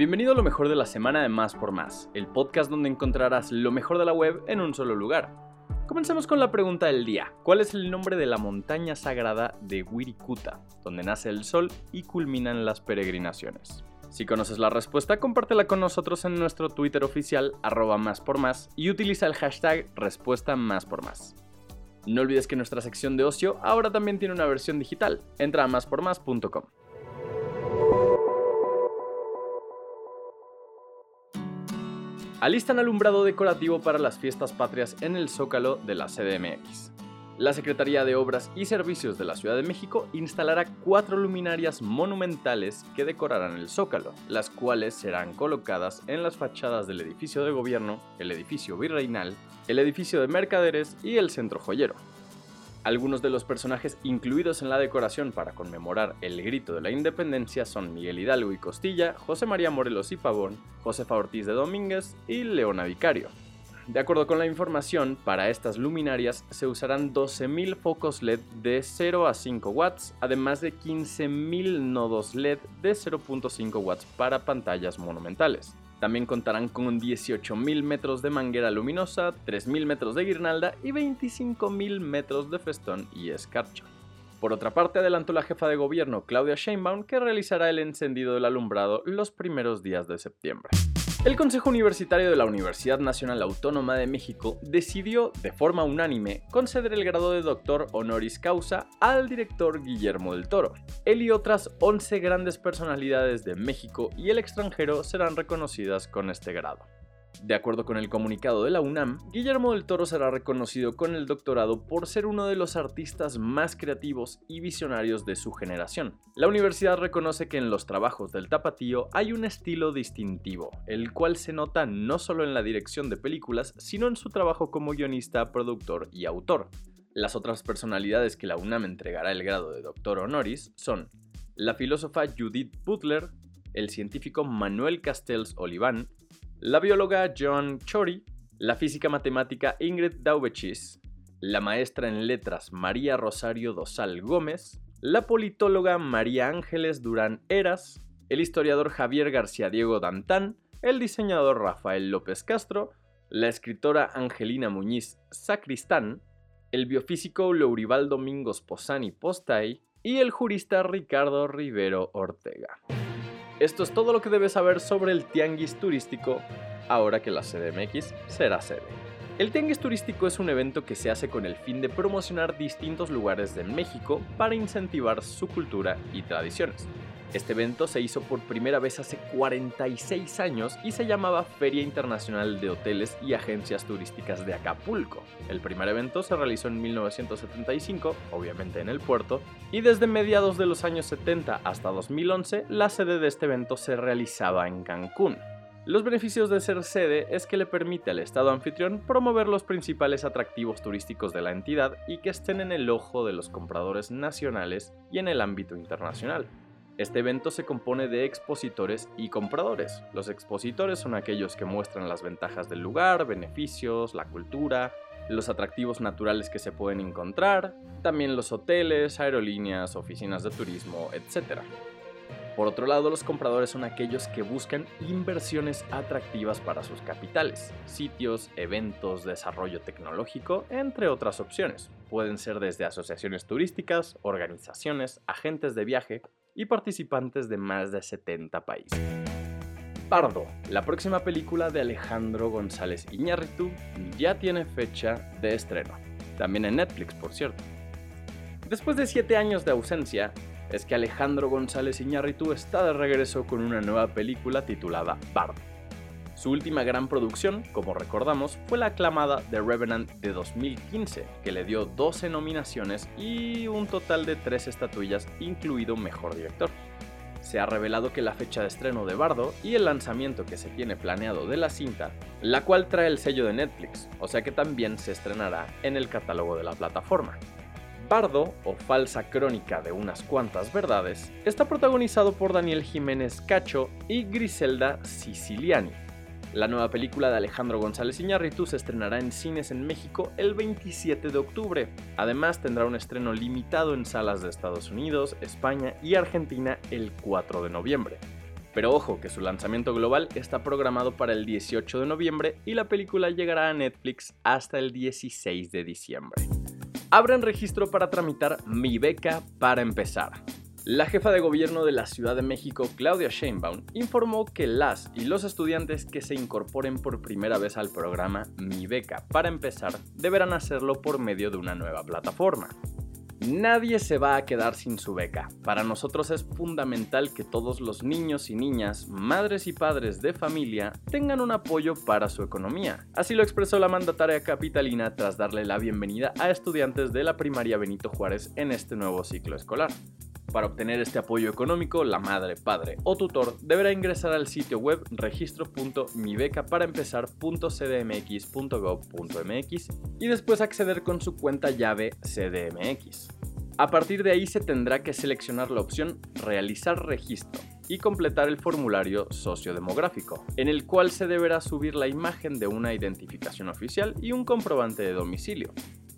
Bienvenido a lo mejor de la semana de Más por Más, el podcast donde encontrarás lo mejor de la web en un solo lugar. Comencemos con la pregunta del día. ¿Cuál es el nombre de la montaña sagrada de Wirikuta, donde nace el sol y culminan las peregrinaciones? Si conoces la respuesta, compártela con nosotros en nuestro Twitter oficial, arroba más por más, y utiliza el hashtag respuesta más por más. No olvides que nuestra sección de ocio ahora también tiene una versión digital. Entra a máspormás.com. Alistan alumbrado decorativo para las fiestas patrias en el Zócalo de la CDMX. La Secretaría de Obras y Servicios de la Ciudad de México instalará cuatro luminarias monumentales que decorarán el Zócalo, las cuales serán colocadas en las fachadas del edificio de gobierno, el edificio virreinal, el edificio de mercaderes y el centro joyero. Algunos de los personajes incluidos en la decoración para conmemorar el grito de la independencia son Miguel Hidalgo y Costilla, José María Morelos y Pavón, Josefa Ortiz de Domínguez y Leona Vicario. De acuerdo con la información, para estas luminarias se usarán 12.000 focos LED de 0 a 5 watts, además de 15.000 nodos LED de 0.5 watts para pantallas monumentales. También contarán con 18.000 metros de manguera luminosa, 3.000 metros de guirnalda y 25.000 metros de festón y escarcha. Por otra parte, adelantó la jefa de gobierno Claudia Sheinbaum que realizará el encendido del alumbrado los primeros días de septiembre. El Consejo Universitario de la Universidad Nacional Autónoma de México decidió, de forma unánime, conceder el grado de doctor honoris causa al director Guillermo del Toro. Él y otras 11 grandes personalidades de México y el extranjero serán reconocidas con este grado. De acuerdo con el comunicado de la UNAM, Guillermo del Toro será reconocido con el doctorado por ser uno de los artistas más creativos y visionarios de su generación. La universidad reconoce que en los trabajos del tapatío hay un estilo distintivo, el cual se nota no solo en la dirección de películas, sino en su trabajo como guionista, productor y autor. Las otras personalidades que la UNAM entregará el grado de doctor honoris son la filósofa Judith Butler, el científico Manuel Castells Oliván, la bióloga John Chori, la física matemática Ingrid Daubechis, la maestra en letras María Rosario Dosal Gómez, la politóloga María Ángeles Durán Eras, el historiador Javier García Diego Dantán, el diseñador Rafael López Castro, la escritora Angelina Muñiz Sacristán, el biofísico Lourival Domingos Posani Postay y el jurista Ricardo Rivero Ortega. Esto es todo lo que debes saber sobre el tianguis turístico ahora que la CDMX será sede. El tianguis turístico es un evento que se hace con el fin de promocionar distintos lugares de México para incentivar su cultura y tradiciones. Este evento se hizo por primera vez hace 46 años y se llamaba Feria Internacional de Hoteles y Agencias Turísticas de Acapulco. El primer evento se realizó en 1975, obviamente en el puerto, y desde mediados de los años 70 hasta 2011 la sede de este evento se realizaba en Cancún. Los beneficios de ser sede es que le permite al Estado anfitrión promover los principales atractivos turísticos de la entidad y que estén en el ojo de los compradores nacionales y en el ámbito internacional. Este evento se compone de expositores y compradores. Los expositores son aquellos que muestran las ventajas del lugar, beneficios, la cultura, los atractivos naturales que se pueden encontrar, también los hoteles, aerolíneas, oficinas de turismo, etc. Por otro lado, los compradores son aquellos que buscan inversiones atractivas para sus capitales, sitios, eventos, desarrollo tecnológico, entre otras opciones. Pueden ser desde asociaciones turísticas, organizaciones, agentes de viaje, y participantes de más de 70 países. Pardo, la próxima película de Alejandro González Iñárritu, ya tiene fecha de estreno, también en Netflix, por cierto. Después de 7 años de ausencia, es que Alejandro González Iñárritu está de regreso con una nueva película titulada Pardo. Su última gran producción, como recordamos, fue la aclamada The Revenant de 2015, que le dio 12 nominaciones y un total de 3 estatuillas, incluido Mejor Director. Se ha revelado que la fecha de estreno de Bardo y el lanzamiento que se tiene planeado de la cinta, la cual trae el sello de Netflix, o sea que también se estrenará en el catálogo de la plataforma. Bardo, o falsa crónica de unas cuantas verdades, está protagonizado por Daniel Jiménez Cacho y Griselda Siciliani, la nueva película de Alejandro González Iñárritu se estrenará en cines en México el 27 de octubre. Además tendrá un estreno limitado en salas de Estados Unidos, España y Argentina el 4 de noviembre. Pero ojo que su lanzamiento global está programado para el 18 de noviembre y la película llegará a Netflix hasta el 16 de diciembre. Abren registro para tramitar Mi Beca para empezar. La jefa de gobierno de la Ciudad de México, Claudia Sheinbaum, informó que las y los estudiantes que se incorporen por primera vez al programa Mi Beca para empezar deberán hacerlo por medio de una nueva plataforma. Nadie se va a quedar sin su beca. Para nosotros es fundamental que todos los niños y niñas, madres y padres de familia tengan un apoyo para su economía. Así lo expresó la mandataria capitalina tras darle la bienvenida a estudiantes de la primaria Benito Juárez en este nuevo ciclo escolar. Para obtener este apoyo económico, la madre, padre o tutor deberá ingresar al sitio web registro.mibecaparaempezar.cdmx.gov.mx y después acceder con su cuenta llave CDMX. A partir de ahí se tendrá que seleccionar la opción Realizar registro y completar el formulario sociodemográfico, en el cual se deberá subir la imagen de una identificación oficial y un comprobante de domicilio.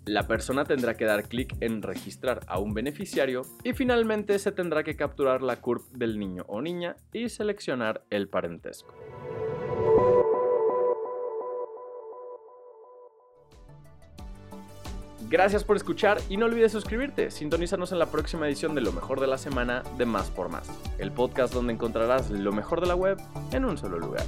La persona tendrá que dar clic en registrar a un beneficiario y finalmente se tendrá que capturar la CURP del niño o niña y seleccionar el parentesco. Gracias por escuchar y no olvides suscribirte. Sintonízanos en la próxima edición de Lo mejor de la semana de Más por Más, el podcast donde encontrarás lo mejor de la web en un solo lugar.